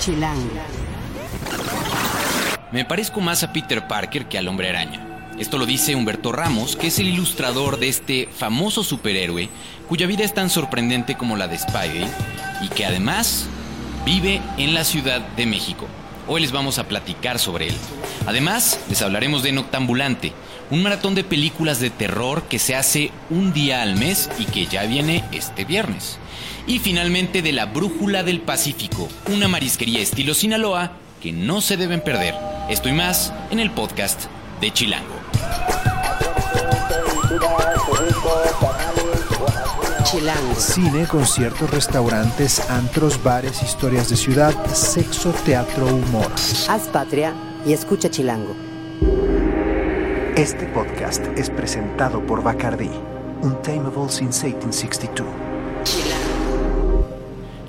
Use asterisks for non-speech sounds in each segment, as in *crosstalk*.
Chilango. Me parezco más a Peter Parker que al hombre araña. Esto lo dice Humberto Ramos, que es el ilustrador de este famoso superhéroe, cuya vida es tan sorprendente como la de Spidey, y que además vive en la Ciudad de México. Hoy les vamos a platicar sobre él. Además, les hablaremos de Noctambulante, un maratón de películas de terror que se hace un día al mes y que ya viene este viernes. Y finalmente de La Brújula del Pacífico, una marisquería estilo Sinaloa que no se deben perder. Esto y más en el podcast de Chilango. Chilango. Cine, conciertos, restaurantes, antros, bares, historias de ciudad, sexo, teatro, humor. Haz patria y escucha Chilango. Este podcast es presentado por Bacardi, Untamable since 1862.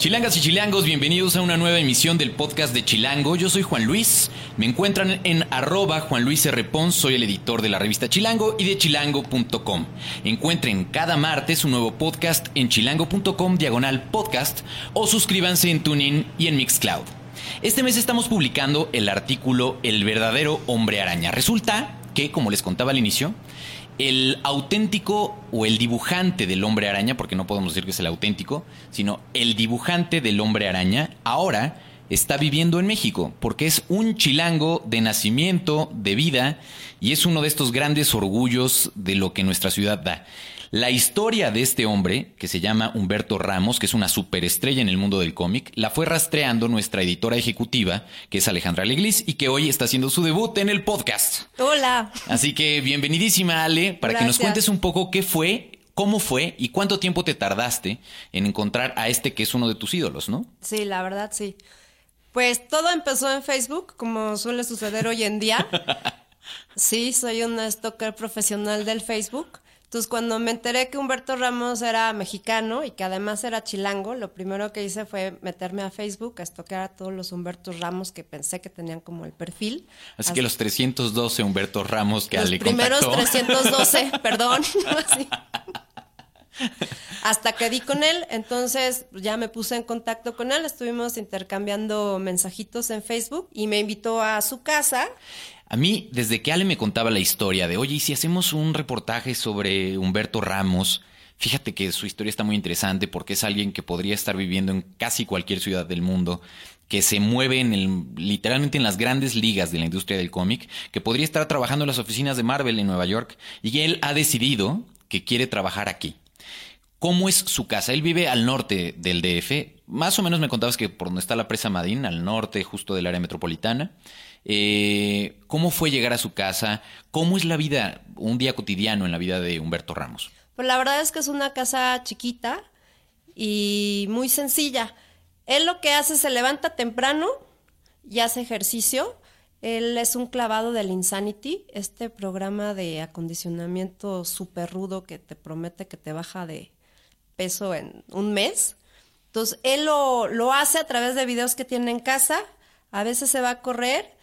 Chilangas y chilangos, bienvenidos a una nueva emisión del podcast de Chilango. Yo soy Juan Luis. Me encuentran en arroba Juan Luis R. Pons, soy el editor de la revista Chilango y de chilango.com. Encuentren cada martes un nuevo podcast en chilango.com diagonal podcast o suscríbanse en TuneIn y en Mixcloud. Este mes estamos publicando el artículo El verdadero hombre araña. Resulta que, como les contaba al inicio, el auténtico o el dibujante del hombre araña, porque no podemos decir que es el auténtico, sino el dibujante del hombre araña, ahora está viviendo en México, porque es un chilango de nacimiento, de vida, y es uno de estos grandes orgullos de lo que nuestra ciudad da. La historia de este hombre, que se llama Humberto Ramos, que es una superestrella en el mundo del cómic, la fue rastreando nuestra editora ejecutiva, que es Alejandra Leglis, y que hoy está haciendo su debut en el podcast. Hola. Así que bienvenidísima, Ale, para que nos cuentes un poco qué fue, cómo fue y cuánto tiempo te tardaste en encontrar a este que es uno de tus ídolos, ¿no? Sí, la verdad sí. Pues todo empezó en Facebook, como suele suceder hoy en día. *laughs* Sí, soy una stalker profesional del Facebook. Entonces, cuando me enteré que Humberto Ramos era mexicano y que además era chilango, lo primero que hice fue meterme a Facebook a stalkear a todos los Humbertos Ramos que pensé que tenían como el perfil. Así que los 312 Humberto Ramos que los primeros contactó. 312, *laughs* perdón. Hasta que di con él, entonces ya me puse en contacto con él, estuvimos intercambiando mensajitos en Facebook y me invitó a su casa. A mí, desde que Ale me contaba la historia de, oye, ¿y si hacemos un reportaje sobre Humberto Ramos? Fíjate que su historia está muy interesante porque es alguien que podría estar viviendo en casi cualquier ciudad del mundo, que se mueve en el, literalmente en las grandes ligas de la industria del cómic, que podría estar trabajando en las oficinas de Marvel en Nueva York, y él ha decidido que quiere trabajar aquí. ¿Cómo es su casa? Él vive al norte del DF. Más o menos me contabas que por donde está la presa Madín, al norte justo del área metropolitana. Eh, ¿Cómo fue llegar a su casa? ¿Cómo es la vida, un día cotidiano en la vida de Humberto Ramos? Pues la verdad es que es una casa chiquita y muy sencilla. Él lo que hace se levanta temprano y hace ejercicio. Él es un clavado del Insanity, este programa de acondicionamiento súper rudo que te promete que te baja de peso en un mes. Entonces, él lo, lo hace a través de videos que tiene en casa. A veces se va a correr.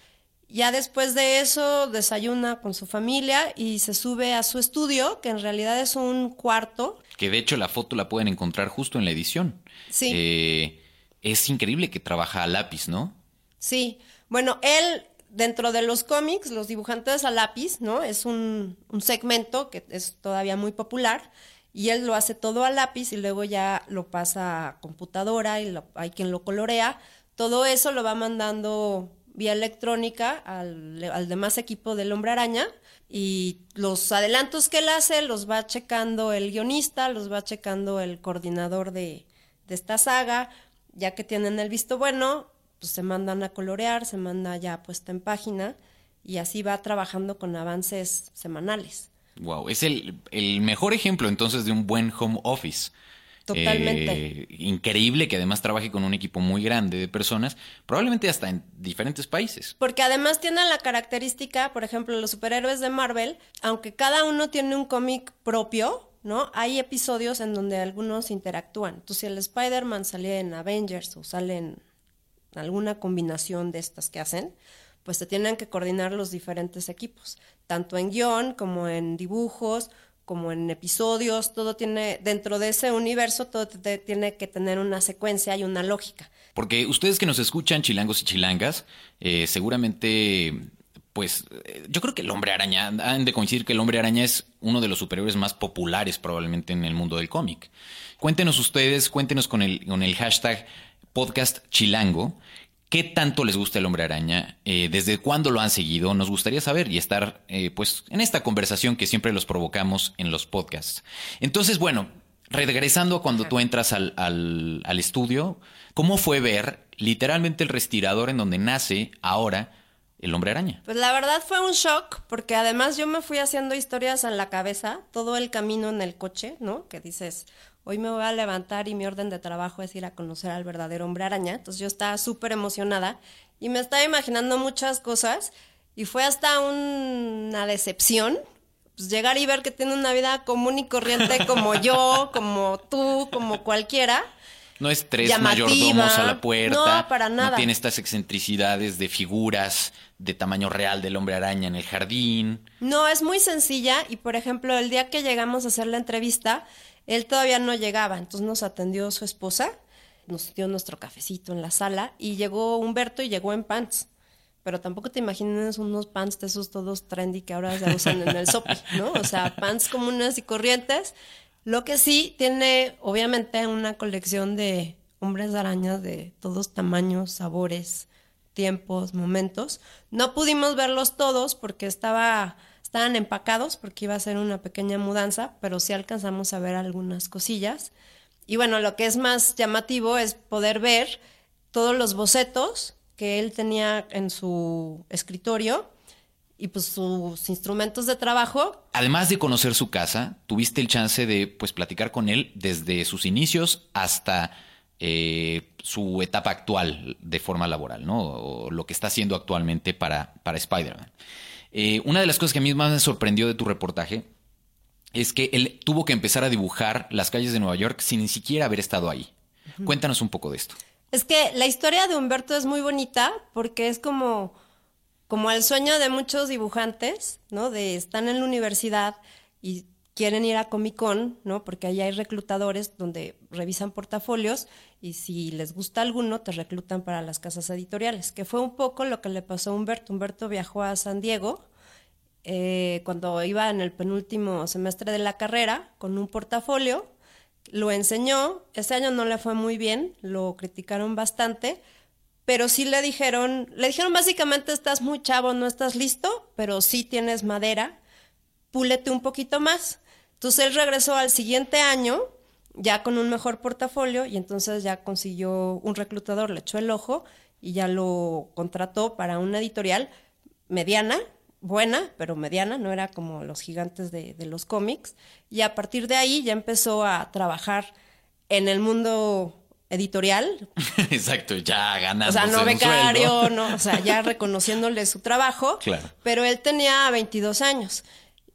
Ya después de eso desayuna con su familia y se sube a su estudio, que en realidad es un cuarto. Que de hecho la foto la pueden encontrar justo en la edición. Sí. Eh, es increíble que trabaja a lápiz, ¿no? Sí, bueno, él dentro de los cómics, los dibujantes a lápiz, ¿no? Es un, un segmento que es todavía muy popular y él lo hace todo a lápiz y luego ya lo pasa a computadora y lo- hay quien lo colorea. Todo eso lo va mandando vía electrónica al, al demás equipo del Hombre Araña y los adelantos que él hace los va checando el guionista, los va checando el coordinador de, de esta saga, ya que tienen el visto bueno, pues se mandan a colorear, se manda ya puesta en página y así va trabajando con avances semanales. Wow, es el, el mejor ejemplo entonces de un buen home office. Totalmente. Eh, increíble que además trabaje con un equipo muy grande de personas, probablemente hasta en diferentes países. Porque además tienen la característica, por ejemplo, los superhéroes de Marvel, aunque cada uno tiene un cómic propio, ¿no? Hay episodios en donde algunos interactúan. Entonces, si el Spider-Man sale en Avengers o sale en alguna combinación de estas que hacen, pues se tienen que coordinar los diferentes equipos, tanto en guion como en dibujos, como en episodios, todo tiene, dentro de ese universo, todo tiene que tener una secuencia y una lógica. Porque ustedes que nos escuchan, chilangos y chilangas, eh, seguramente, pues, eh, yo creo que el hombre araña, han de coincidir que el hombre araña es uno de los superhéroes más populares probablemente en el mundo del cómic. Cuéntenos ustedes, cuéntenos con el, con el hashtag podcast chilango. ¿Qué tanto les gusta el hombre araña? Eh, ¿Desde cuándo lo han seguido? Nos gustaría saber y estar eh, pues en esta conversación que siempre los provocamos en los podcasts. Entonces, bueno, regresando a cuando tú entras al, al- al estudio, ¿cómo fue ver literalmente el respirador en donde nace ahora el hombre araña? Pues la verdad fue un shock, porque además yo me fui haciendo historias en la cabeza, todo el camino en el coche, ¿no? Que dices, hoy me voy a levantar y mi orden de trabajo es ir a conocer al verdadero hombre araña. Entonces yo estaba súper emocionada y me estaba imaginando muchas cosas y fue hasta un- una decepción. Pues llegar y ver que tiene una vida común y corriente como yo, *laughs* como tú, como cualquiera. No es tres Llamativa. mayordomos a la puerta. No, para nada. No tiene estas excentricidades de figuras de tamaño real del hombre araña en el jardín. No, es muy sencilla y por ejemplo, el día que llegamos a hacer la entrevista, él todavía no llegaba, entonces nos atendió su esposa, nos dio nuestro cafecito en la sala y llegó Humberto y llegó en pants. Pero tampoco te imagines unos pants de esos todos trendy que ahora se usan en el *laughs* sopi, ¿no? O sea, pants comunes y corrientes. Lo que sí tiene, obviamente, una colección de hombres arañas de todos tamaños, sabores, tiempos, momentos. No pudimos verlos todos porque estaba, estaban empacados porque iba a ser una pequeña mudanza, pero sí alcanzamos a ver algunas cosillas. Y bueno, lo que es más llamativo es poder ver todos los bocetos que él tenía en su escritorio y pues sus instrumentos de trabajo. Además de conocer su casa, tuviste el chance de pues platicar con él desde sus inicios hasta eh, su etapa actual de forma laboral, ¿no? O lo que está haciendo actualmente para, para Spider-Man. Eh, una de las cosas que a mí más me sorprendió de tu reportaje es que él tuvo que empezar a dibujar las calles de Nueva York sin ni siquiera haber estado ahí. Cuéntanos un poco de esto. Es que la historia de Humberto es muy bonita porque es como, como el sueño de muchos dibujantes, ¿no? De están en la universidad y quieren ir a Comic Con, ¿no? Porque ahí hay reclutadores donde revisan portafolios y si les gusta alguno te reclutan para las casas editoriales, que fue un poco lo que le pasó a Humberto. Humberto viajó a San Diego eh, cuando iba en el penúltimo semestre de la carrera con un portafolio, lo enseñó, ese año no le fue muy bien, lo criticaron bastante, pero sí le dijeron, le dijeron básicamente estás muy chavo, no estás listo, pero sí tienes madera, púlete un poquito más. Entonces él regresó al siguiente año ya con un mejor portafolio y entonces ya consiguió un reclutador, le echó el ojo y ya lo contrató para una editorial mediana, buena, pero mediana, no era como los gigantes de, de los cómics. Y a partir de ahí ya empezó a trabajar en el mundo editorial, *laughs* Exacto, ya ganando. o sea, no becario, no, o sea, ya reconociéndole su trabajo. *laughs* Claro. Pero él tenía 22 años.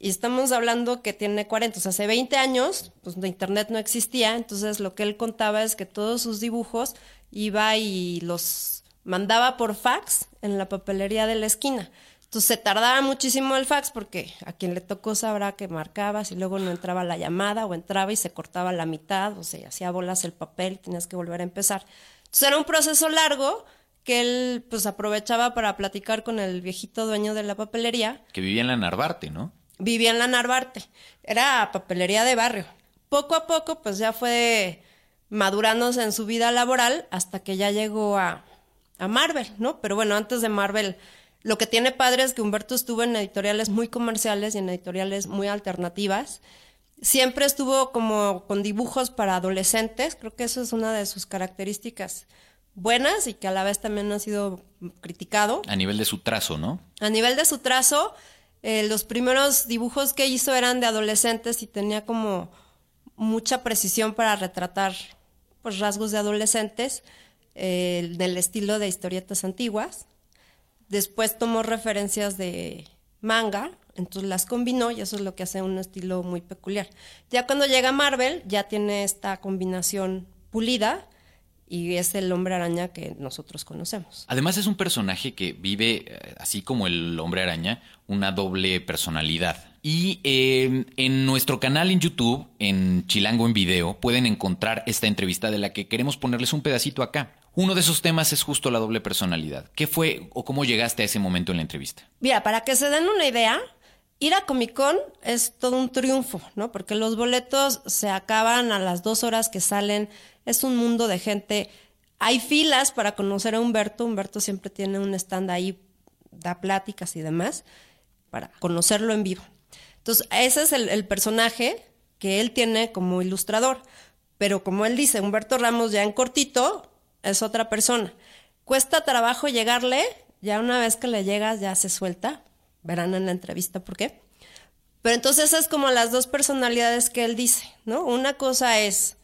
Y estamos hablando que tiene 40. O sea, hace 20 años, pues de internet no existía. Entonces lo que él contaba es que todos sus dibujos iba y los mandaba por fax en la papelería de la esquina. Entonces se tardaba muchísimo el fax porque a quien le tocó sabrá que marcabas y luego no entraba la llamada o entraba y se cortaba la mitad o se hacía bolas el papel tenías que volver a empezar. Entonces era un proceso largo que él pues aprovechaba para platicar con el viejito dueño de la papelería. Que vivía en la Narvarte, ¿no? Vivía en la Narvarte. Era papelería de barrio. Poco a poco pues ya fue madurándose en su vida laboral hasta que ya llegó a, a Marvel, ¿no? Pero bueno, antes de Marvel, lo que tiene padre es que Humberto estuvo en editoriales muy comerciales y en editoriales muy alternativas. Siempre estuvo como con dibujos para adolescentes, creo que eso es una de sus características buenas y que a la vez también ha sido criticado. A nivel de su trazo, ¿no? A nivel de su trazo, eh, los primeros dibujos que hizo eran de adolescentes y tenía como mucha precisión para retratar pues, rasgos de adolescentes eh, del estilo de historietas antiguas. Después tomó referencias de manga, entonces las combinó y eso es lo que hace un estilo muy peculiar. Ya cuando llega Marvel, ya tiene esta combinación pulida y es el hombre araña que nosotros conocemos. Además es un personaje que vive, eh, así como el hombre araña, una doble personalidad. Y eh, en nuestro canal en YouTube, en Chilango en Video, pueden encontrar esta entrevista de la que queremos ponerles un pedacito acá. Uno de esos temas es justo la doble personalidad. ¿Qué fue o cómo llegaste a ese momento en la entrevista? Mira, para que se den una idea, ir a Comic Con es todo un triunfo, ¿no? Porque los boletos se acaban a las dos horas que salen. Es un mundo de gente. Hay filas para conocer a Humberto. Humberto siempre tiene un stand ahí, da pláticas y demás, para conocerlo en vivo. Entonces, ese es el, personaje que él tiene como ilustrador. Pero como él dice, Humberto Ramos ya en cortito es otra persona. Cuesta trabajo llegarle, ya una vez que le llegas ya se suelta, verán en la entrevista por qué. Pero entonces es como las dos personalidades que él dice, ¿no? Una cosa es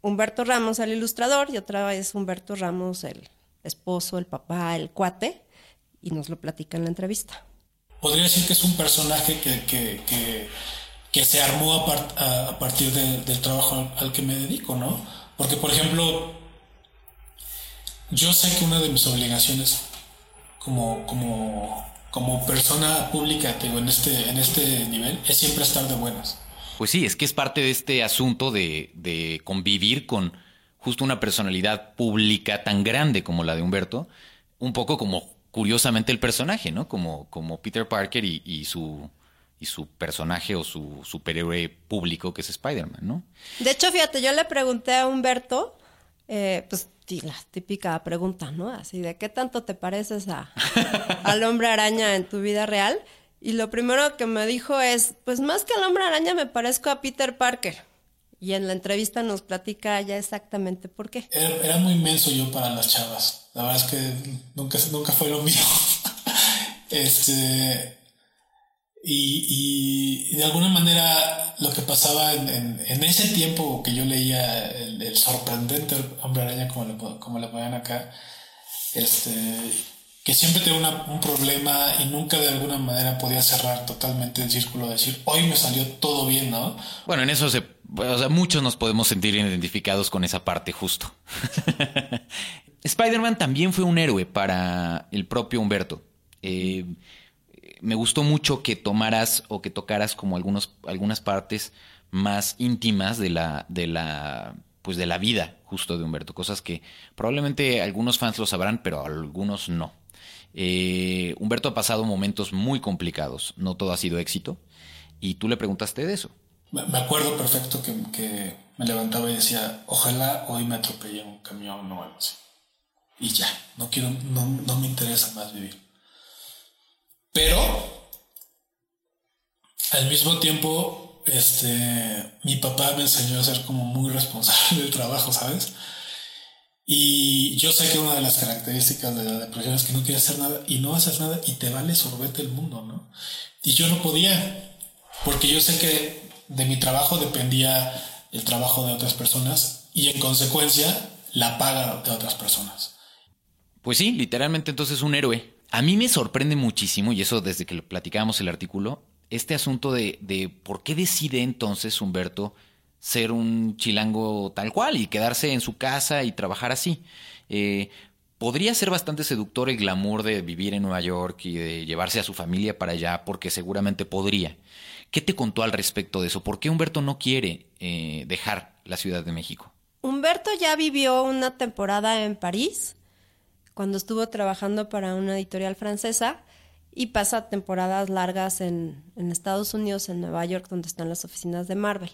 Humberto Ramos, el ilustrador, y otra es Humberto Ramos, el esposo, el papá, el cuate, y nos lo platica en la entrevista. Podría decir que es un personaje que, que, que, se armó a, a, partir de, del trabajo al, al que me dedico, ¿no? Porque, por ejemplo, yo sé que una de mis obligaciones como, como, como persona pública digo, en, este, en este nivel es siempre estar de buenas. Pues sí, es que es parte de este asunto de, de convivir con justo una personalidad pública tan grande como la de Humberto, un poco como curiosamente el personaje, ¿no? Como, como Peter Parker y, y su y su personaje o su superhéroe público que es Spider-Man, ¿no? De hecho, fíjate, yo le pregunté a Humberto, eh, pues la típica pregunta, ¿no? Así de qué tanto te pareces a, *laughs* al hombre araña en tu vida real. Y lo primero que me dijo es, pues más que al hombre araña me parezco a Peter Parker. Y en la entrevista nos platica ya exactamente por qué. Era, muy inmenso yo para las chavas. La verdad es que nunca, nunca fue lo *laughs* mío. este. Y, y, de alguna manera lo que pasaba en, en, ese tiempo que yo leía el, el, sorprendente hombre araña, como le, como le ponían acá, este, que siempre tenía un problema y nunca de alguna manera podía cerrar totalmente el círculo, de decir, hoy me salió todo bien, ¿no? Bueno, en eso se, o sea, muchos nos podemos sentir identificados con esa parte justo. *laughs* Spider-Man también fue un héroe para el propio Humberto. Eh, me gustó mucho que tomaras o que tocaras como algunos, algunas partes más íntimas de la, de la, pues de la vida justo de Humberto, cosas que probablemente algunos fans lo sabrán, pero algunos no. Eh, Humberto ha pasado momentos muy complicados, no todo ha sido éxito, y tú le preguntaste de eso. Me acuerdo perfecto que, me levantaba y decía, ojalá hoy me atropelle un camión o algo así. Y ya, no quiero, no, no me interesa más vivir. Pero al mismo tiempo, este, mi papá me enseñó a ser como muy responsable del trabajo, ¿sabes? Y yo sé que una de las características de la depresión es que no quieres hacer nada y no haces nada y te vale sorbete el mundo, ¿no? Y yo no podía, porque yo sé que de mi trabajo dependía el trabajo de otras personas y en consecuencia la paga de otras personas. Pues sí, literalmente entonces un héroe. A mí me sorprende muchísimo, y eso desde que platicábamos el artículo, este asunto de, de por qué decide entonces Humberto ser un chilango tal cual y quedarse en su casa y trabajar así. Eh, podría ser bastante seductor el glamour de vivir en Nueva York y de llevarse a su familia para allá, porque seguramente podría. ¿Qué te contó al respecto de eso? ¿Por qué Humberto no quiere eh, dejar la Ciudad de México? Humberto ya vivió una temporada en París, cuando estuvo trabajando para una editorial francesa, y pasa temporadas largas en, en Estados Unidos, en Nueva York, donde están las oficinas de Marvel.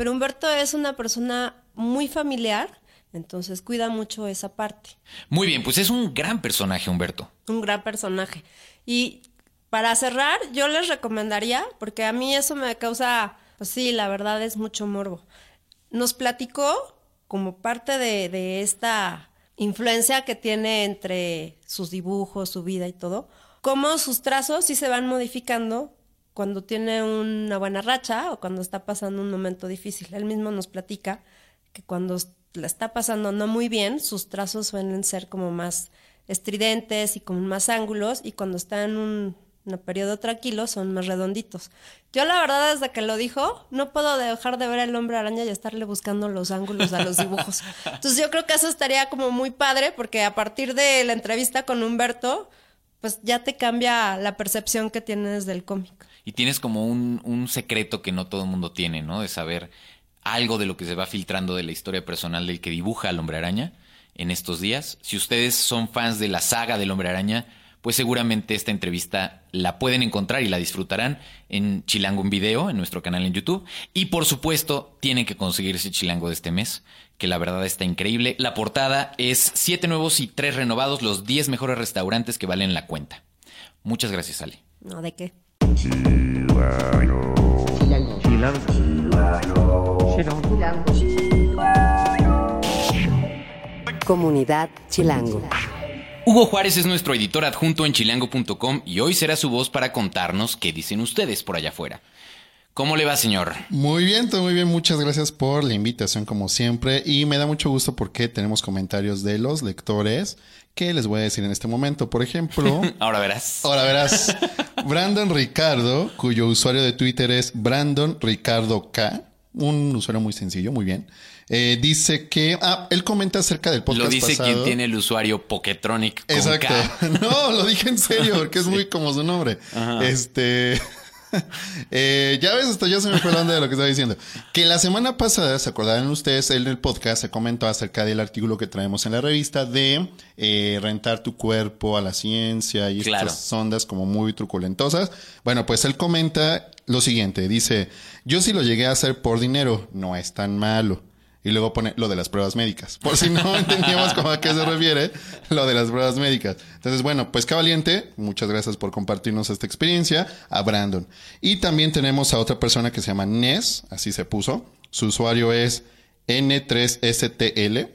Pero Humberto es una persona muy familiar, entonces cuida mucho esa parte. Muy bien, pues es un gran personaje, Humberto. Un gran personaje. Y para cerrar, yo les recomendaría, porque a mí eso me causa, pues sí, la verdad es mucho morbo. Nos platicó como parte de, de esta influencia que tiene entre sus dibujos, su vida y todo, cómo sus trazos sí se van modificando cuando tiene una buena racha o cuando está pasando un momento difícil. Él mismo nos platica que cuando la está pasando no muy bien, sus trazos suelen ser como más estridentes y con más ángulos y cuando está en un, en periodo tranquilo son más redonditos. Yo la verdad desde que lo dijo, no puedo dejar de ver el hombre araña y estarle buscando los ángulos a los dibujos. *laughs* Entonces yo creo que eso estaría como muy padre porque a partir de la entrevista con Humberto, pues ya te cambia la percepción que tienes del cómic. Y tienes como un, un secreto que no todo el mundo tiene, ¿no? De saber algo de lo que se va filtrando de la historia personal del que dibuja al hombre araña en estos días. Si ustedes son fans de la saga del hombre araña, pues seguramente esta entrevista la pueden encontrar y la disfrutarán en Chilango en video, en nuestro canal en YouTube. Y por supuesto, tienen que conseguir ese Chilango de este mes, que la verdad está increíble. La portada es siete nuevos y tres renovados, los 10 mejores restaurantes que valen la cuenta. Muchas gracias, Ale. No, ¿de qué? Comunidad Chilango. Hugo Juárez es nuestro editor adjunto en chilango.com y hoy será su voz para contarnos qué dicen ustedes por allá afuera. ¿Cómo le va, señor? Muy bien, todo muy bien. Muchas gracias por la invitación, como siempre. Y me da mucho gusto porque tenemos comentarios de los lectores que les voy a decir en este momento. Por ejemplo. *laughs* ahora verás. Ahora verás. Brandon Ricardo, cuyo usuario de Twitter es Brandon Ricardo K. Un usuario muy sencillo, muy bien. Eh, dice que. Ah, él comenta acerca del podcast. Lo dice quien tiene el usuario Poketronic. Con Exacto. K. *laughs* No, lo dije en serio, porque es *laughs* muy como su nombre. Este. *laughs* Eh, ya ves, hasta ya se me fue la onda de lo que estaba diciendo. Que la semana pasada, se acordarán ustedes, él en el podcast se comentó acerca del artículo que traemos en la revista de eh, rentar tu cuerpo a la ciencia y Claro. estas ondas como muy truculentosas. Bueno, pues él comenta lo siguiente, dice, yo sí lo llegué a hacer por dinero, no es tan malo. Y luego pone lo de las pruebas médicas. Por si no *laughs* entendíamos cómo a qué se refiere lo de las pruebas médicas. Entonces, bueno, pues qué valiente. Muchas gracias por compartirnos esta experiencia. A Brandon. Y también tenemos a otra persona que se llama Nes, así se puso. Su usuario es N3STL.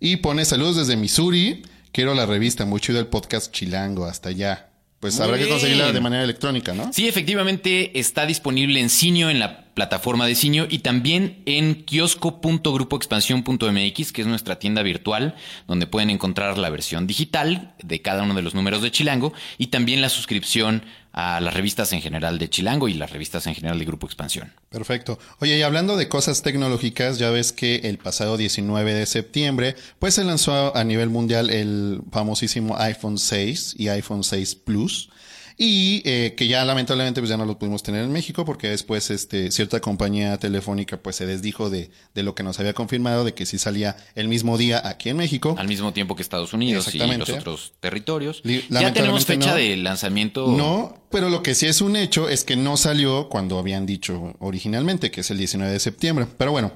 Y pone saludos desde Missouri. Quiero la revista, muy chido el podcast Chilango, hasta allá. Pues Muy habrá que conseguirla de manera electrónica, ¿no? Sí, efectivamente está disponible en Cinio, en la plataforma de Cinio, y también en kiosco.grupoexpansión.mx, que es nuestra tienda virtual, donde pueden encontrar la versión digital de cada uno de los números de Chilango, y también la suscripción a las revistas en general de Chilango y las revistas en general de Grupo Expansión. Perfecto. Oye, y hablando de cosas tecnológicas, ya ves que el pasado 19 de septiembre, pues se lanzó a nivel mundial el famosísimo iPhone 6 y iPhone 6 Plus. Y eh, que ya lamentablemente pues ya no lo pudimos tener en México porque después este, cierta compañía telefónica pues se desdijo de, de lo que nos había confirmado de que sí salía el mismo día aquí en México. Al mismo tiempo que Estados Unidos y los otros territorios. Li- Ya tenemos fecha no. de lanzamiento. No, pero lo que sí es un hecho es que no salió cuando habían dicho originalmente, que es el 19 de septiembre. Pero bueno,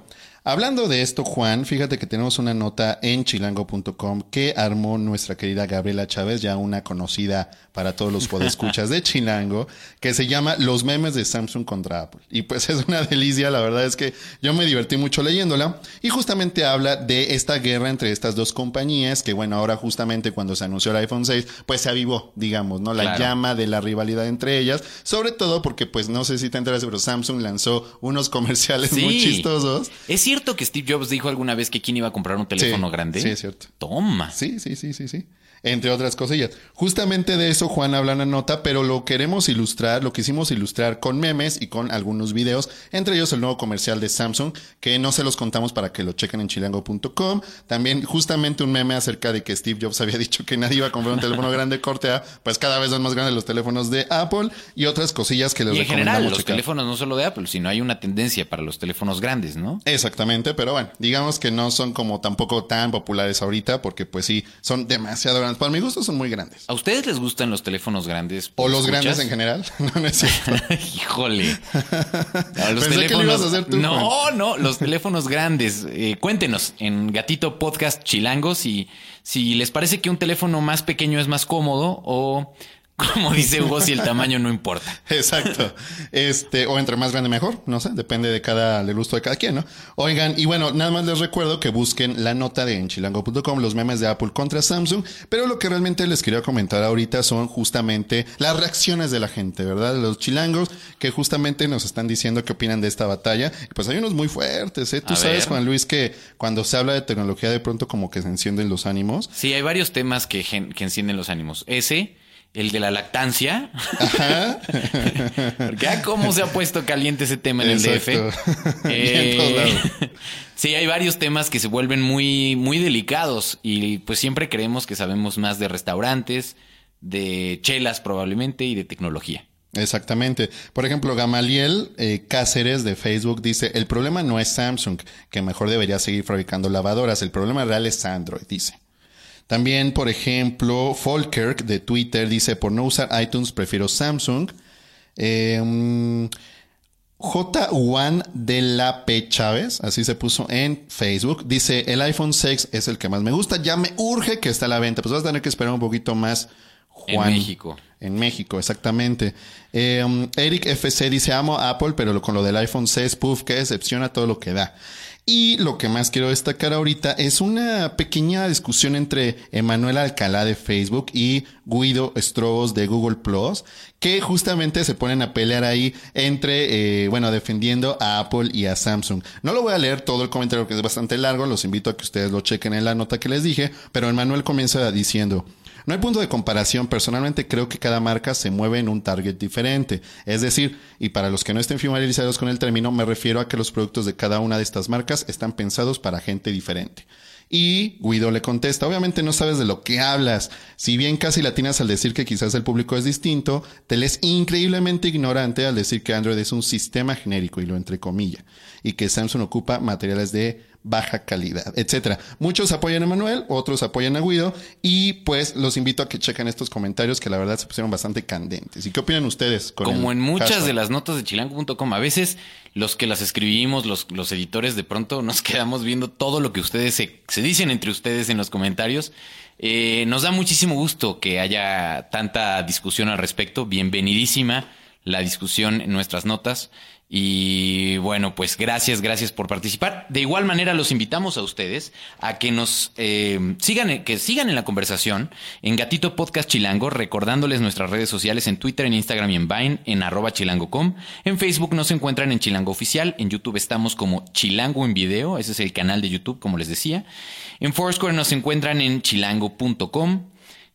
hablando de esto, Juan, fíjate que tenemos una nota en chilango.com que armó nuestra querida Gabriela Chávez, ya una conocida para todos los podescuchas de Chilango, que se llama Los memes de Samsung contra Apple. Y pues es una delicia, la verdad es que yo me divertí mucho leyéndola. Y justamente habla de esta guerra entre estas dos compañías, que bueno, ahora justamente cuando se anunció el iPhone 6, pues se avivó, digamos, ¿no? La Claro. llama de la rivalidad entre ellas, sobre todo porque pues no sé si te enteras, pero Samsung lanzó unos comerciales muy chistosos. ¿Es cierto que Steve Jobs dijo alguna vez que quién iba a comprar un teléfono Sí, grande? sí, es cierto. Toma. Sí, sí, sí, sí, sí. Entre otras cosillas. Justamente de eso Juan habla en la nota, pero lo queremos ilustrar, lo quisimos ilustrar con memes y con algunos videos, entre ellos el nuevo comercial de Samsung, que no se los contamos para que lo chequen en chilango.com. También justamente un meme acerca de que Steve Jobs había *laughs* dicho que nadie iba a comprar un teléfono grande corte A, pues cada vez son más grandes los teléfonos de Apple y otras cosillas que les Y en general, los checar. teléfonos no solo de Apple, sino hay una tendencia para los teléfonos grandes, ¿no? Exactamente, pero bueno, digamos que no son como tampoco tan populares ahorita, porque pues sí, son demasiado grandes. Para mi gusto son muy grandes. ¿A ustedes les gustan los teléfonos grandes? O los ¿Escuchas? grandes en general. *laughs* No, no es cierto. *laughs* Híjole. *laughs* A los Pensé que lo ibas a hacer tú, no, no, los teléfonos grandes. Eh, cuéntenos en Gatito Podcast Chilango si, si les parece que un teléfono más pequeño es más cómodo o, como dice Hugo, si el tamaño no importa. *laughs* Exacto. Este, o entre más grande mejor, no sé, depende de cada, del gusto de cada quien, ¿no? Oigan, y bueno, nada más les recuerdo que busquen la nota de enchilango.com, los memes de Apple contra Samsung, pero lo que realmente les quería comentar ahorita son justamente las reacciones de la gente, ¿verdad? Los chilangos que justamente nos están diciendo qué opinan de esta batalla. Pues hay unos muy fuertes, ¿eh? Tú A sabes, ver. Juan Luis, que cuando se habla de tecnología de pronto como que se encienden los ánimos. Sí, hay varios temas que, que encienden los ánimos. Ese, el de la lactancia. *laughs* Porque ah, cómo se ha puesto caliente ese tema en el DF. *laughs* Eh, *laughs* sí, hay varios temas que se vuelven muy, muy delicados y pues siempre creemos que sabemos más de restaurantes, de chelas probablemente y de tecnología. Exactamente. Por ejemplo, Gamaliel eh, Cáceres de Facebook dice, el problema no es Samsung, que mejor debería seguir fabricando lavadoras, el problema real es Android, dice. También, por ejemplo, Folkirk de Twitter dice, por no usar iTunes prefiero Samsung. Eh, J1 de la P Chávez, así se puso en Facebook, dice, el iPhone 6 es el que más me gusta, ya me urge que esté a la venta, pues vas a tener que esperar un poquito más. Juan. En México. En México, exactamente. Eh, um, Eric FC dice, amo Apple, pero con lo del iPhone 6, puff, que decepciona todo lo que da. Y lo que más quiero destacar ahorita es una pequeña discusión entre Emanuel Alcalá de Facebook y Guido Strobos de Google Plus, que justamente se ponen a pelear ahí entre, eh, bueno, defendiendo a Apple y a Samsung. No lo voy a leer todo el comentario que es bastante largo, los invito a que ustedes lo chequen en la nota que les dije, pero Emanuel comienza diciendo, no hay punto de comparación. Personalmente creo que cada marca se mueve en un target diferente. Es decir, y para los que no estén familiarizados con el término, me refiero a que los productos de cada una de estas marcas están pensados para gente diferente. Y Guido le contesta, obviamente no sabes de lo que hablas. Si bien casi latinas al decir que quizás el público es distinto, te lees increíblemente ignorante al decir que Android es un sistema genérico y lo entre comillas, y que Samsung ocupa materiales de baja calidad, etcétera. Muchos apoyan a Manuel, otros apoyan a Guido y pues los invito a que chequen estos comentarios que la verdad se pusieron bastante candentes. ¿Y qué opinan ustedes? Como en muchas de las notas de chilango.com, a veces los que las escribimos, los, los, editores, de pronto nos *laughs* quedamos viendo todo lo que ustedes se, se dicen entre ustedes en los comentarios. Eh, nos da muchísimo gusto que haya tanta discusión al respecto. Bienvenidísima la discusión en nuestras notas. Y bueno, pues gracias, gracias por participar. De igual manera los invitamos a ustedes a que nos eh, sigan, que sigan en la conversación en Gatito Podcast Chilango, recordándoles nuestras redes sociales en Twitter, en Instagram y en Vine, en arroba chilango.com. En Facebook nos encuentran en Chilango Oficial, en YouTube estamos como Chilango en Video, ese es el canal de YouTube, como les decía. En Foursquare nos encuentran en chilango.com.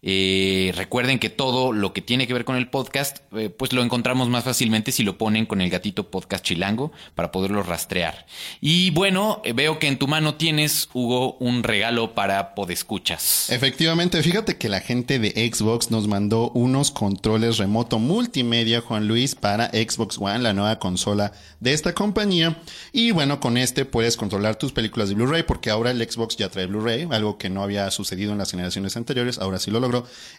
Eh, recuerden que todo lo que tiene que ver con el podcast, eh, pues lo encontramos más fácilmente si lo ponen con el gatito podcast chilango para poderlo rastrear. Y bueno, eh, veo que en tu mano tienes, Hugo, un regalo para podescuchas. Efectivamente, fíjate que la gente de Xbox nos mandó unos controles remoto multimedia, Juan Luis, para Xbox One, la nueva consola de esta compañía. Y bueno, con este puedes controlar tus películas de Blu-ray, porque ahora el Xbox ya trae Blu-ray, algo que no había sucedido en las generaciones anteriores, ahora sí lo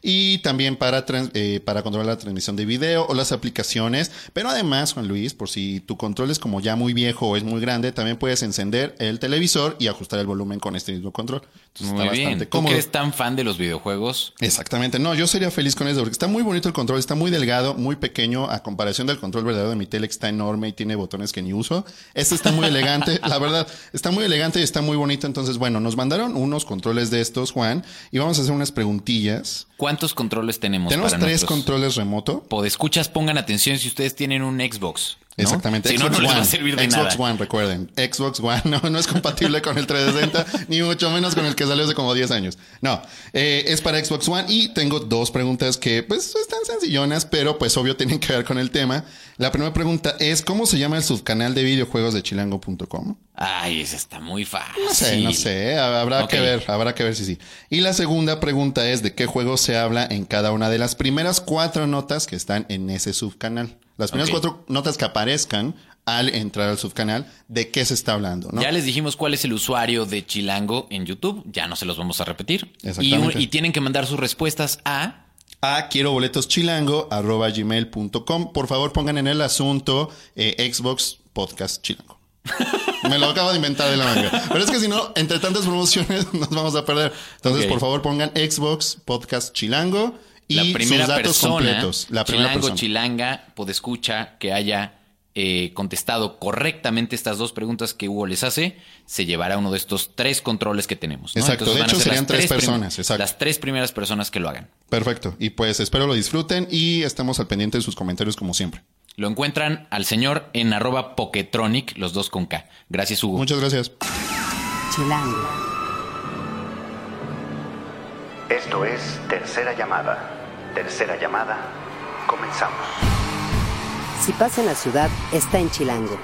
y también para, eh, para controlar la transmisión de video o las aplicaciones. Pero además, Juan Luis, por si tu control es como ya muy viejo o es muy grande, también puedes encender el televisor y ajustar el volumen con este mismo control. Muy bien. ¿Tú que eres tan fan de los videojuegos? Exactamente. No, yo sería feliz con eso porque está muy bonito el control, está muy delgado, muy pequeño a comparación del control verdadero de mi tele que está enorme y tiene botones que ni uso. Este está muy elegante, *laughs* la verdad, está muy elegante y está muy bonito. Entonces, bueno, nos mandaron unos controles de estos, Juan, y vamos a hacer unas preguntillas ¿Cuántos controles tenemos? Tenemos tres controles remoto. Podescuchas, pongan atención si ustedes tienen un Xbox. Exactamente. Si Xbox no, no One. va a servir de Xbox nada. One, recuerden. Xbox One *laughs* no, no es compatible con el 360, *laughs* ni mucho menos con el que salió hace como 10 años. No, eh, es para Xbox One y tengo dos preguntas que pues están sencillonas, pero pues obvio tienen que ver con el tema. La primera pregunta es, ¿cómo se llama el subcanal de videojuegos de chilango.com? Ay, esa está muy fácil. No sé, no sé, habrá que ver, habrá que ver si sí. Y la segunda pregunta es, ¿de qué juego se habla en cada una de las primeras cuatro notas que están en ese subcanal? Las primeras cuatro notas que aparezcan al entrar al subcanal, ¿de qué se está hablando? ¿no? Ya les dijimos cuál es el usuario de Chilango en YouTube. Ya no se los vamos a repetir. Y, Exactamente. y tienen que mandar sus respuestas a a quiero boletos chilango arroba gmail.com. Por favor, pongan en el asunto eh, Xbox Podcast Chilango. *laughs* Me lo acabo de inventar de la manga. Pero es que si no, entre tantas promociones *laughs* nos vamos a perder. Entonces, por favor, pongan Xbox Podcast Chilango y la primera sus datos persona, completos. La primera Chilango, persona. Chilanga, podescucha, que haya eh, contestado correctamente estas dos preguntas que Hugo les hace, se llevará uno de estos tres controles que tenemos. ¿no? Exacto. De van a hecho, ser serían las tres personas, exacto. Las tres primeras personas que lo hagan. Perfecto. Y pues espero lo disfruten y estamos al pendiente de sus comentarios como siempre. Lo encuentran al señor en arroba Poketronic, los dos con K. Gracias, Hugo. Muchas gracias. Chilango. Esto es Tercera Llamada. Tercera llamada. Comenzamos. Si pasa en la ciudad, está en Chilango.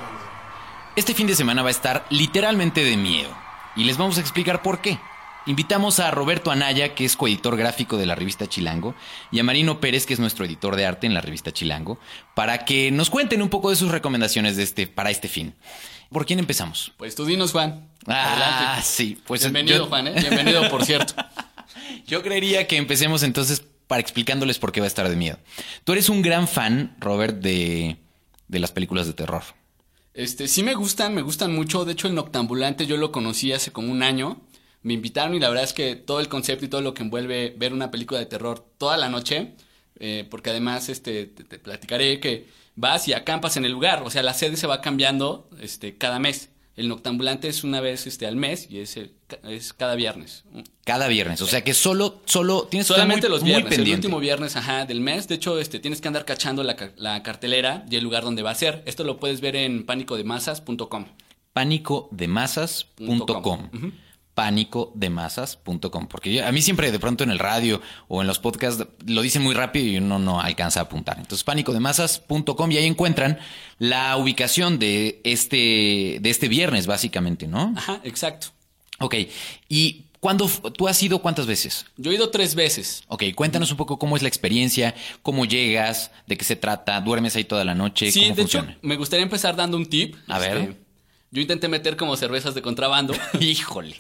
Este fin de semana va a estar literalmente de miedo. Y les vamos a explicar por qué. Invitamos a Roberto Anaya, que es coeditor gráfico de la revista Chilango, y a Marino Pérez, que es nuestro editor de arte en la revista Chilango, para que nos cuenten un poco de sus recomendaciones de este, para este fin. ¿Por quién empezamos? Pues tú dinos, Juan. Ah, Adelante. sí. Pues Bienvenido, yo- Juan, ¿eh? Bienvenido, por cierto. *laughs* Yo creería que empecemos entonces para explicándoles por qué va a estar de miedo. Tú eres un gran fan, Robert, de, de las películas de terror. Este, sí me gustan, me gustan mucho. De hecho, el Noctambulante yo lo conocí hace como un año. Me invitaron y la verdad es que todo el concepto y todo lo que envuelve ver una película de terror toda la noche, eh, porque además este, te, te platicaré que vas y acampas en el lugar. O sea, la sede se va cambiando este, cada mes. El Noctambulante es una vez este, al mes y es, es cada viernes. Cada viernes. O sea que solo, solo tienes que estar Solamente muy- los muy viernes, el último viernes ajá, del mes. De hecho, este, tienes que andar cachando la, la cartelera y el lugar donde va a ser. Esto lo puedes ver en pánicodemasas.com. Pánicodemasas.com. Ujú. Pánicodemasas.com. Porque yo- a mí siempre de pronto en el radio o en los podcasts lo dicen muy rápido y uno no alcanza a apuntar. Entonces, pánicodemasas.com y ahí encuentran la ubicación de este, de este viernes, básicamente, ¿no? Ajá, exacto. Ok. ¿Y cuándo tú has ido cuántas veces? Yo he ido tres veces. Ok, cuéntanos un poco cómo es la experiencia, cómo llegas, de qué se trata, duermes ahí toda la noche, Sí, cómo de funciona. hecho, me gustaría empezar dando un tip. Este, A ver. Yo intenté meter como cervezas de contrabando. *laughs* Híjole.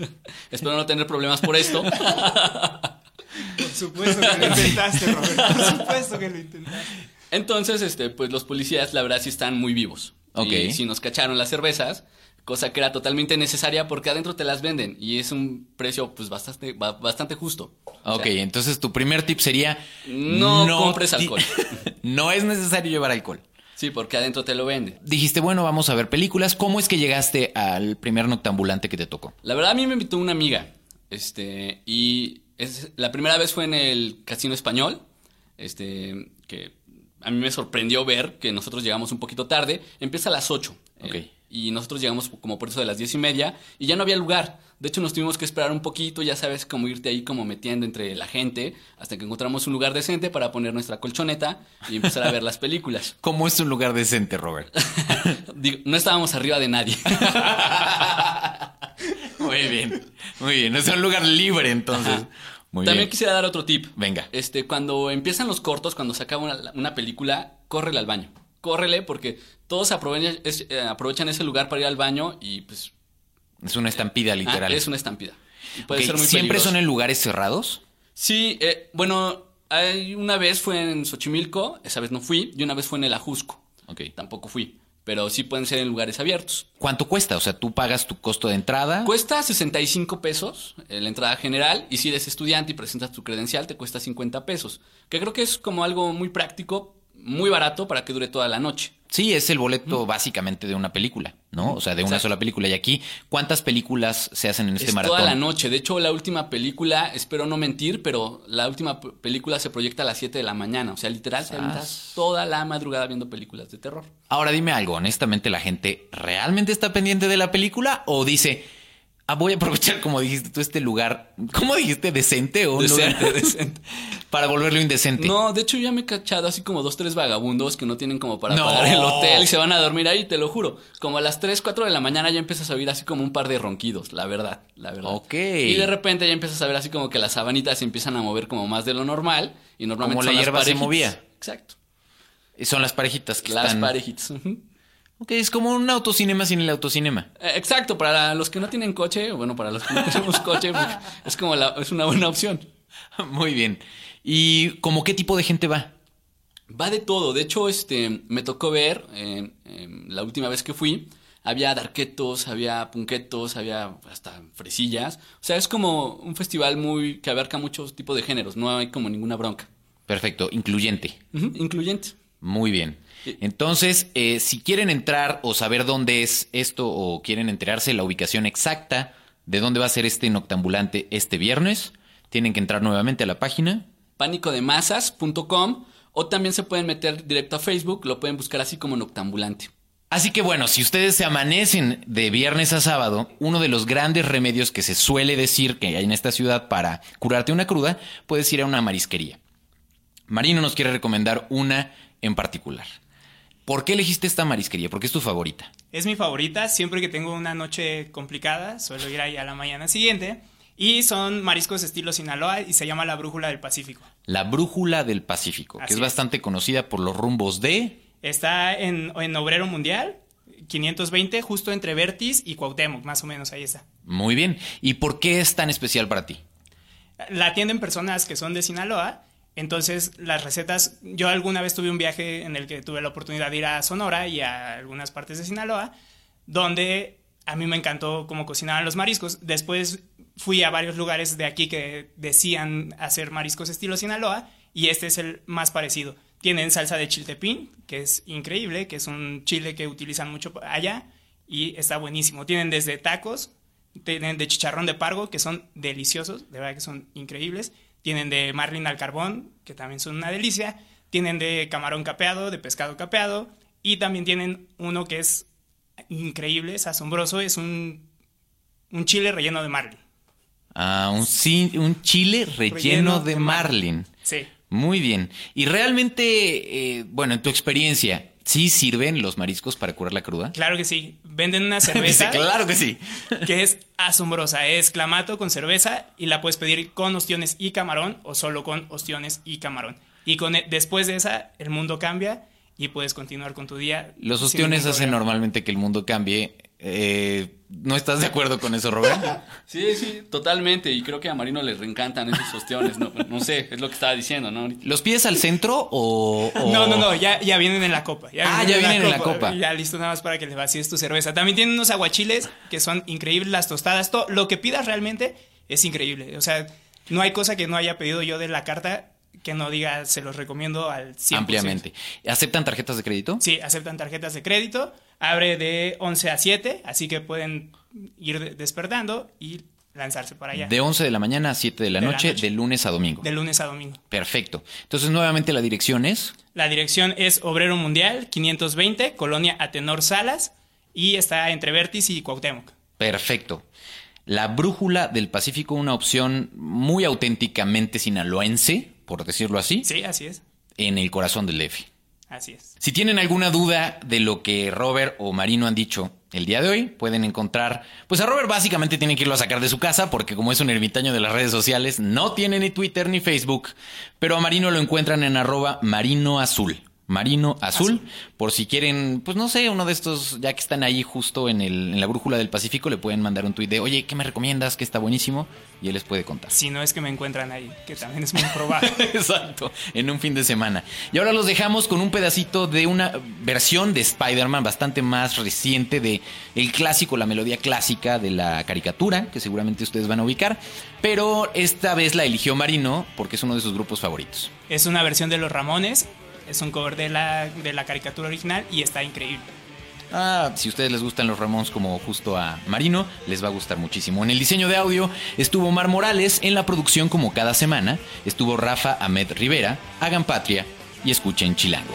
Espero no tener problemas por esto. Por supuesto que lo intentaste, Robert. Por supuesto que lo intentaste. Entonces, este, pues los policías, la verdad, sí están muy vivos. Ok. Y sí nos cacharon las cervezas, cosa que era totalmente necesaria porque adentro te las venden y es un precio, pues, bastante, ba- bastante justo. O Ok, sea, entonces tu primer tip sería... No compres ti- alcohol. *laughs* no es necesario llevar alcohol. Sí, porque adentro te lo venden. Dijiste, bueno, vamos a ver películas. ¿Cómo es que llegaste al primer noctambulante que te tocó? La verdad, a mí me invitó una amiga. Este, y es, la primera vez fue en el Casino Español. Este, que a mí me sorprendió ver que nosotros llegamos un poquito tarde. Empieza a las 8. Ok. eh, y nosotros llegamos como por eso de las diez y media. Y ya no había lugar. De hecho, nos tuvimos que esperar un poquito. Ya sabes, como irte ahí como metiendo entre la gente. Hasta que encontramos un lugar decente para poner nuestra colchoneta y empezar a ver las películas. *laughs* ¿Cómo es un lugar decente, Robert? *laughs* Digo, no estábamos arriba de nadie. *laughs* muy bien, muy bien. Es un lugar libre, entonces. Ajá. Muy También bien. quisiera dar otro tip. Venga. Este, cuando empiezan los cortos, cuando se acaba una, una película, córrele al baño. Córrele porque todos aprovechan, es- eh, aprovechan ese lugar para ir al baño y pues Es una estampida ah, literal. es una estampida. Puede ser muy ¿Siempre peligroso. son en lugares cerrados? Sí, eh, bueno, hay una vez fue en Xochimilco, esa vez no fui, y una vez fue en el Ajusco. Ok. Tampoco fui, pero sí pueden ser en lugares abiertos. ¿Cuánto cuesta? O sea, tú pagas tu costo de entrada. Cuesta 65 pesos eh, la entrada general y si eres estudiante y presentas tu credencial te cuesta 50 pesos, que creo que es como algo muy práctico, muy barato para que dure toda la noche. Sí, es el boleto básicamente de una película, ¿no? O sea, de una Exacto. sola película. Y aquí, ¿cuántas películas se hacen en este es maratón? toda la noche. De hecho, la última película, espero no mentir, pero la última película se proyecta a las 7 de la mañana. O sea, literal, te toda la madrugada viendo películas de terror. Ahora dime algo, honestamente, ¿la gente realmente está pendiente de la película o dice, ah, voy a aprovechar, como dijiste tú, este lugar, ¿cómo dijiste? ¿Decente o un Decente, lugar? *laughs* decente. Para volverlo indecente. No, de hecho ya me he cachado así como dos, tres vagabundos que no tienen como para No. pagar el hotel y se van a dormir ahí, te lo juro. Como a las 3, 4 de la mañana ya empiezas a oír así como un par de ronquidos, la verdad, la verdad. Ok. Y de repente ya empiezas a ver así como que las sabanitas se empiezan a mover como más de lo normal y normalmente Como la son las hierba se movía. Exacto. Son las parejitas que Las están... parejitas. ujú. Ok, es como un autocinema sin el autocinema. Eh, Exacto, para los que no tienen coche, bueno, para los que no tenemos *laughs* coche, pues, es como la, es una buena opción. Muy bien. ¿Y como qué tipo de gente va? Va de todo. De hecho, este, me tocó ver eh, eh, la última vez que fui. Había darquetos, había punquetos, había hasta fresillas. O sea, es como un festival muy que abarca muchos tipos de géneros. No hay como ninguna bronca. Perfecto, incluyente. Incluyente. Muy bien. Entonces, eh, si quieren entrar o saber dónde es esto o quieren enterarse la ubicación exacta de dónde va a ser este noctambulante este viernes, tienen que entrar nuevamente a la página. Pánicodemasas.com o también se pueden meter directo a Facebook, lo pueden buscar así como Noctambulante. Así que bueno, si ustedes se amanecen de viernes a sábado, uno de los grandes remedios que se suele decir que hay en esta ciudad para curarte una cruda, puedes ir a una marisquería. Marino nos quiere recomendar una en particular. ¿Por qué elegiste esta marisquería? ¿Por qué es tu favorita? Es mi favorita, siempre que tengo una noche complicada, suelo ir ahí a la mañana siguiente. Y son mariscos estilo Sinaloa y se llama la Brújula del Pacífico. La Brújula del Pacífico, que es es. bastante conocida por los rumbos de... Está en, en Obrero Mundial, 520, justo entre Vertis y Cuauhtémoc, más o menos ahí está. Muy bien. ¿Y por qué es tan especial para ti? La atienden personas que son de Sinaloa, entonces las recetas, yo alguna vez tuve un viaje en el que tuve la oportunidad de ir a Sonora y a algunas partes de Sinaloa, donde a mí me encantó cómo cocinaban los mariscos. Después fui a varios lugares de aquí que decían hacer mariscos estilo Sinaloa y este es el más parecido. Tienen salsa de chiltepín, que es increíble, que es un chile que utilizan mucho allá y está buenísimo. Tienen desde tacos, tienen de chicharrón de pargo, que son deliciosos, de verdad que son increíbles. Tienen de marlin al carbón, que también son una delicia. Tienen de camarón capeado, de pescado capeado. Y también tienen uno que es increíble, es asombroso, es un, un chile relleno de marlin. Ah, un, un chile relleno, Relleno de de marlin. Sí. Muy bien. Y realmente, eh, bueno, en tu experiencia, ¿sí sirven los mariscos para curar la cruda? Claro que sí. Venden una *laughs* cerveza. Dice, claro que sí. que es asombrosa. Es clamato con cerveza y la puedes pedir con ostiones y camarón o solo con ostiones y camarón. Y con e- después de esa, el mundo cambia y puedes continuar con tu día. Los ostiones hacen normalmente que el mundo cambie. Eh, ¿No estás de acuerdo con eso, Robert? *laughs* Sí, sí, totalmente. Y creo que a Marino le reencantan esos ostiones. No, no sé, es lo que estaba diciendo, ¿no? ¿Los pides al centro o...? o- No, no, no, ya, ya vienen en la copa. Ah, ya vienen en la copa. Ya listo nada más para que le vacíes tu cerveza. También tienen unos aguachiles que son increíbles, las tostadas, todo. Lo que pidas realmente es increíble. O sea, no hay cosa que no haya pedido yo de la carta que no diga se los recomiendo al 100%. Ampliamente. ¿Aceptan tarjetas de crédito? Sí, aceptan tarjetas de crédito. Abre de 11 a 7, así que pueden ir de- despertando y lanzarse para allá. De 11 de la mañana a 7 de la, De la noche, noche. de lunes a domingo. De lunes a domingo. Perfecto. Entonces, nuevamente la dirección es... La dirección es Obrero Mundial 520, Colonia Atenor Salas, y está entre Vertis y Cuauhtémoc. Perfecto. La Brújula del Pacífico, una opción muy auténticamente sinaloense, por decirlo así, Sí, así es. en el corazón del DF. Así es. Si tienen alguna duda de lo que Robert o Marino han dicho el día de hoy, pueden encontrar. Pues a Robert básicamente tienen que irlo a sacar de su casa, porque como es un ermitaño de las redes sociales, no tiene ni Twitter ni Facebook. Pero a Marino lo encuentran en arroba marino azul. Marino azul, por si quieren, pues no sé, uno de estos, ya que están ahí justo en, el, en la brújula del Pacífico, le pueden mandar un tuit de, oye, ¿qué me recomiendas? Que está buenísimo. Y él les puede contar. Si no es que me encuentran ahí, que también es muy probable. *laughs* Exacto, en un fin de semana. Y ahora los dejamos con un pedacito de una versión de Spider-Man bastante más reciente de el clásico, la melodía clásica de la caricatura, que seguramente ustedes van a ubicar, pero esta vez la eligió Marino porque es uno de sus grupos favoritos. es una versión de Los Ramones, es un cover de la, de la caricatura original y está increíble. Ah, si a ustedes les gustan los Ramones como justo a Marino, les va a gustar muchísimo. En el diseño de audio estuvo Mar Morales, en la producción como cada semana estuvo Rafa Ahmed Rivera, hagan patria y escuchen Chilango.